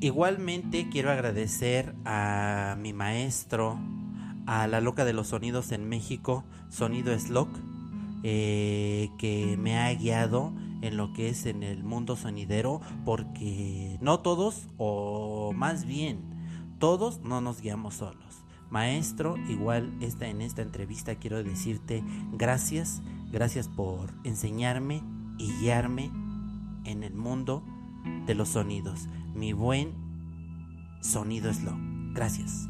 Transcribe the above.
Igualmente quiero agradecer a mi maestro, a la loca de los sonidos en México, Sonido Slock, eh, que me ha guiado en lo que es en el mundo sonidero, porque no todos, o más bien, todos no nos guiamos solos. Maestro, igual está en esta entrevista quiero decirte gracias, gracias por enseñarme y guiarme en el mundo de los sonidos. Mi buen sonido slow. Gracias.